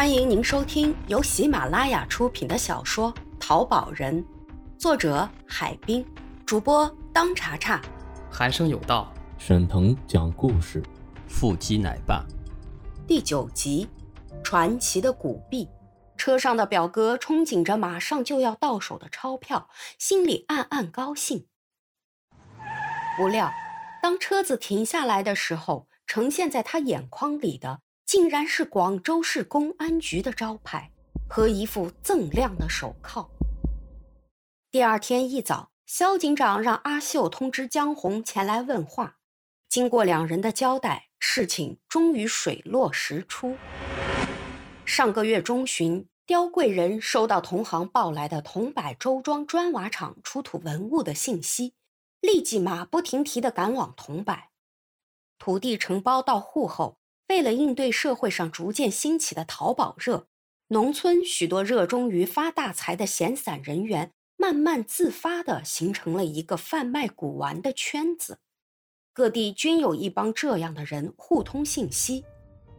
欢迎您收听由喜马拉雅出品的小说《淘宝人》，作者海滨，主播当查查，寒生有道，沈腾讲故事，腹肌奶爸，第九集，传奇的古币。车上的表哥憧憬着马上就要到手的钞票，心里暗暗高兴。不料，当车子停下来的时候，呈现在他眼眶里的。竟然是广州市公安局的招牌和一副锃亮的手铐。第二天一早，肖警长让阿秀通知江红前来问话。经过两人的交代，事情终于水落石出。上个月中旬，刁贵人收到同行报来的桐柏周庄砖瓦厂出土文物的信息，立即马不停蹄地赶往桐柏。土地承包到户后。为了应对社会上逐渐兴起的淘宝热，农村许多热衷于发大财的闲散人员，慢慢自发地形成了一个贩卖古玩的圈子。各地均有一帮这样的人互通信息，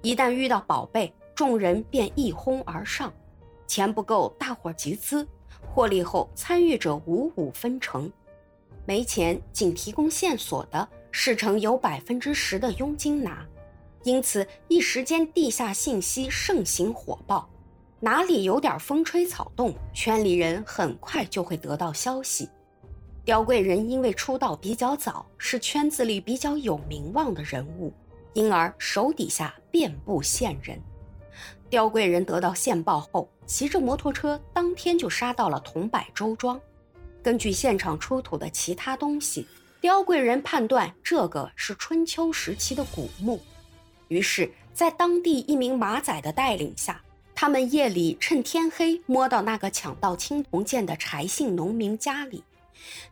一旦遇到宝贝，众人便一哄而上。钱不够，大伙集资，获利后参与者五五分成。没钱，仅提供线索的，事成有百分之十的佣金拿。因此，一时间地下信息盛行火爆，哪里有点风吹草动，圈里人很快就会得到消息。刁贵人因为出道比较早，是圈子里比较有名望的人物，因而手底下遍布线人。刁贵人得到线报后，骑着摩托车当天就杀到了桐柏周庄。根据现场出土的其他东西，刁贵人判断这个是春秋时期的古墓。于是，在当地一名马仔的带领下，他们夜里趁天黑摸到那个抢到青铜剑的柴姓农民家里。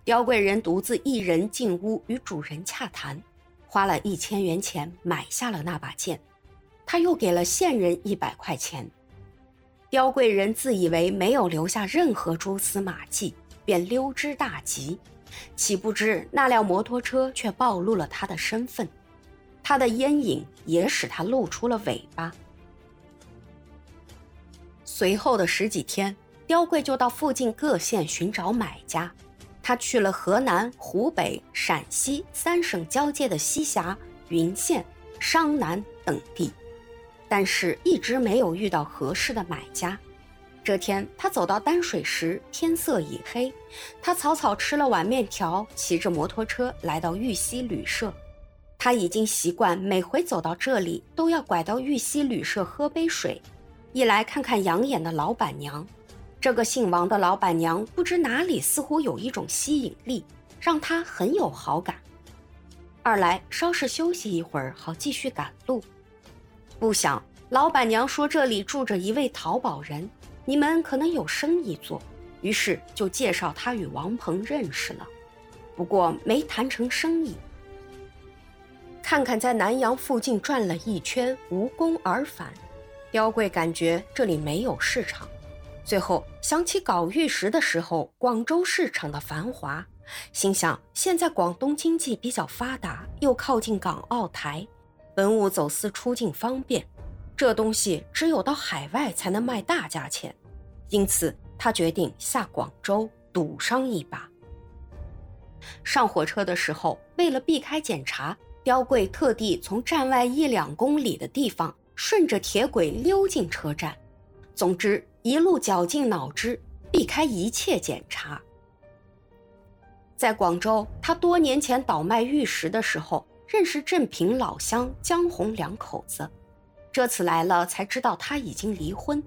刁贵人独自一人进屋与主人洽谈，花了一千元钱买下了那把剑。他又给了线人一百块钱。刁贵人自以为没有留下任何蛛丝马迹，便溜之大吉。岂不知那辆摩托车却暴露了他的身份。他的烟瘾也使他露出了尾巴。随后的十几天，刁贵就到附近各县寻找买家。他去了河南、湖北、陕西三省交界的西峡、云县、商南等地，但是一直没有遇到合适的买家。这天，他走到丹水时，天色已黑。他草草吃了碗面条，骑着摩托车来到玉溪旅社。他已经习惯每回走到这里都要拐到玉溪旅社喝杯水，一来看看养眼的老板娘，这个姓王的老板娘不知哪里似乎有一种吸引力，让他很有好感；二来稍事休息一会儿，好继续赶路。不想老板娘说这里住着一位淘宝人，你们可能有生意做，于是就介绍他与王鹏认识了，不过没谈成生意。看看在南阳附近转了一圈，无功而返。刁贵感觉这里没有市场，最后想起搞玉石的时候广州市场的繁华，心想现在广东经济比较发达，又靠近港澳台，文物走私出境方便，这东西只有到海外才能卖大价钱，因此他决定下广州赌上一把。上火车的时候，为了避开检查。刁贵特地从站外一两公里的地方，顺着铁轨溜进车站。总之，一路绞尽脑汁，避开一切检查。在广州，他多年前倒卖玉石的时候，认识镇平老乡江红两口子。这次来了，才知道他已经离婚。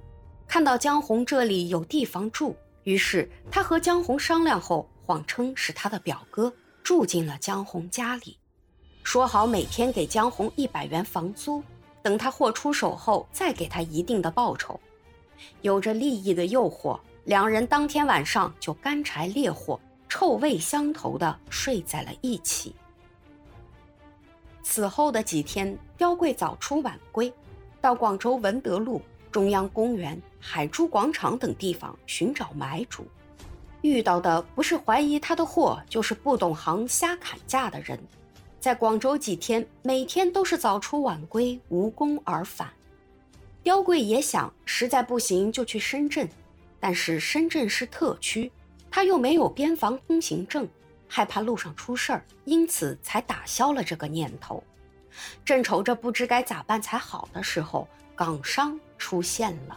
看到江红这里有地方住，于是他和江红商量后，谎称是他的表哥，住进了江红家里。说好每天给江红一百元房租，等他货出手后再给他一定的报酬。有着利益的诱惑，两人当天晚上就干柴烈火、臭味相投的睡在了一起。此后的几天，刁贵早出晚归，到广州文德路、中央公园、海珠广场等地方寻找买主。遇到的不是怀疑他的货，就是不懂行瞎砍价的人。在广州几天，每天都是早出晚归，无功而返。刁贵也想，实在不行就去深圳，但是深圳是特区，他又没有边防通行证，害怕路上出事儿，因此才打消了这个念头。正愁着不知该咋办才好的时候，港商出现了。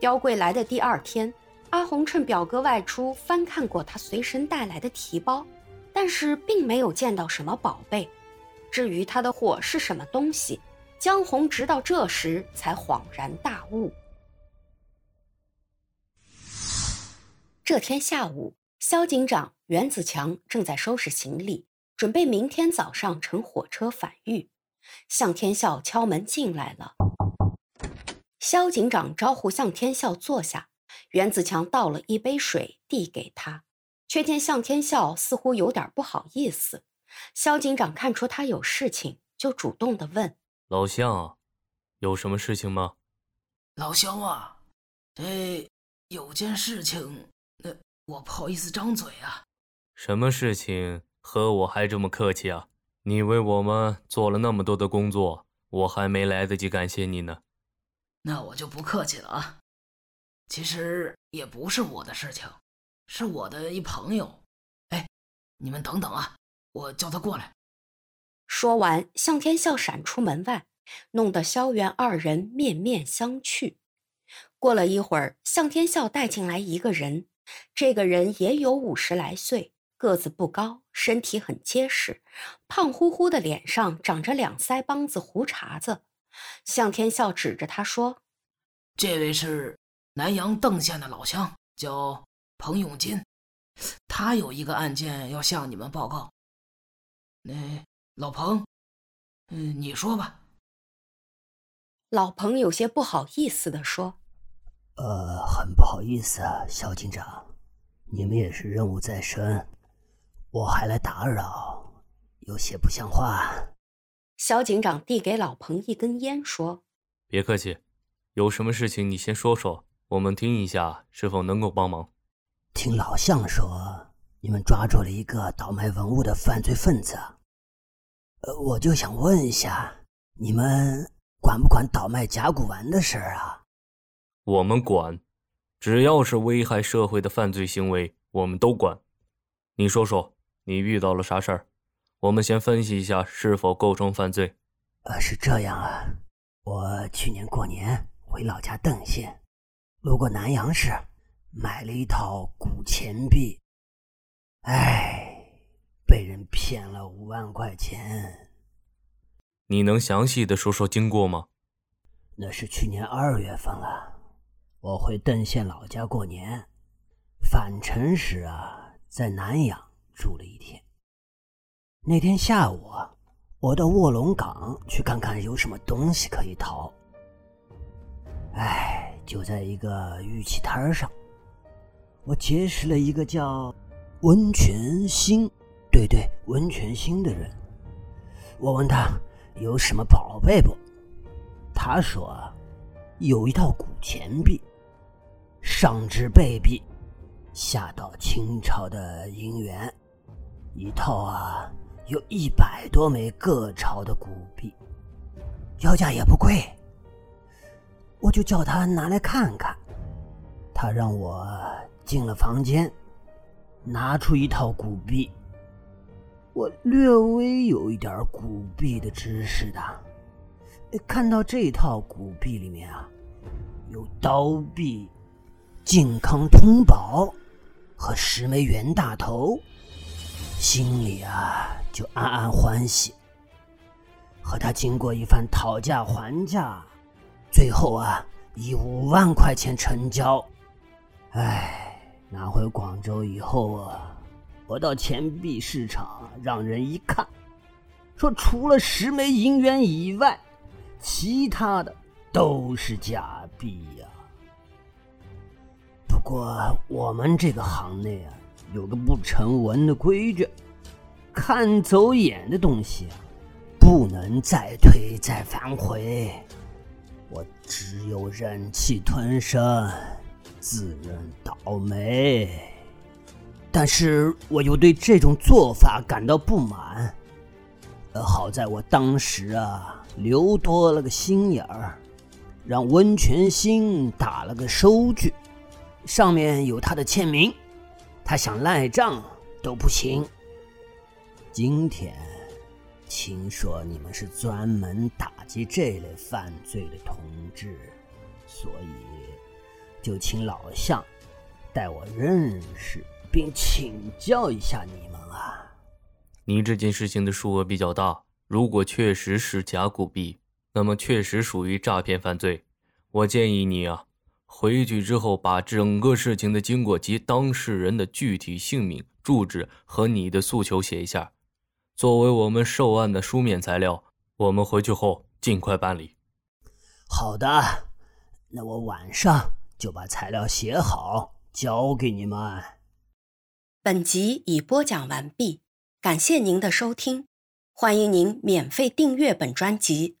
刁贵来的第二天，阿红趁表哥外出，翻看过他随身带来的提包，但是并没有见到什么宝贝。至于他的货是什么东西，江红直到这时才恍然大悟。这天下午，肖警长袁子强正在收拾行李。准备明天早上乘火车返豫，向天笑敲门进来了。肖警长招呼向天笑坐下，袁子强倒了一杯水递给他，却见向天笑似乎有点不好意思。肖警长看出他有事情，就主动的问：“老向，有什么事情吗？”老肖啊，这有件事情，那我不好意思张嘴啊。什么事情？和我还这么客气啊！你为我们做了那么多的工作，我还没来得及感谢你呢。那我就不客气了啊。其实也不是我的事情，是我的一朋友。哎，你们等等啊，我叫他过来。说完，向天笑闪出门外，弄得萧元二人面面相觑。过了一会儿，向天笑带进来一个人，这个人也有五十来岁。个子不高，身体很结实，胖乎乎的脸上长着两腮帮子胡茬子。向天笑指着他说：“这位是南阳邓县的老乡，叫彭永金，他有一个案件要向你们报告。那老彭，嗯，你说吧。”老彭有些不好意思的说：“呃，很不好意思啊，肖警长，你们也是任务在身。”我还来打扰，有些不像话。肖警长递给老彭一根烟，说：“别客气，有什么事情你先说说，我们听一下是否能够帮忙。”听老向说，你们抓住了一个倒卖文物的犯罪分子。呃，我就想问一下，你们管不管倒卖甲骨文的事儿啊？我们管，只要是危害社会的犯罪行为，我们都管。你说说。你遇到了啥事儿？我们先分析一下是否构成犯罪。呃，是这样啊，我去年过年回老家邓县，路过南阳市，买了一套古钱币，哎，被人骗了五万块钱。你能详细的说说经过吗？那是去年二月份了，我回邓县老家过年，返程时啊，在南阳。住了一天。那天下午啊，我到卧龙岗去看看有什么东西可以淘。哎，就在一个玉器摊上，我结识了一个叫温泉星，对对，温泉星的人。我问他有什么宝贝不？他说有一套古钱币，上至贝币，下到清朝的银元。一套啊，有一百多枚各朝的古币，要价也不贵。我就叫他拿来看看。他让我进了房间，拿出一套古币。我略微有一点古币的知识的，看到这套古币里面啊，有刀币、靖康通宝和十枚袁大头。心里啊，就暗暗欢喜。和他经过一番讨价还价，最后啊，以五万块钱成交。哎，拿回广州以后啊，我到钱币市场让人一看，说除了十枚银元以外，其他的都是假币呀。不过我们这个行内啊。有个不成文的规矩，看走眼的东西啊不能再推再反悔。我只有忍气吞声，自认倒霉。但是我又对这种做法感到不满。呃，好在我当时啊留多了个心眼儿，让温泉星打了个收据，上面有他的签名。他想赖账都不行。今天听说你们是专门打击这类犯罪的同志，所以就请老相带我认识并请教一下你们啊。你这件事情的数额比较大，如果确实是假古币，那么确实属于诈骗犯罪。我建议你啊。回去之后，把整个事情的经过及当事人的具体姓名、住址和你的诉求写一下，作为我们受案的书面材料。我们回去后尽快办理。好的，那我晚上就把材料写好交给你们。本集已播讲完毕，感谢您的收听，欢迎您免费订阅本专辑。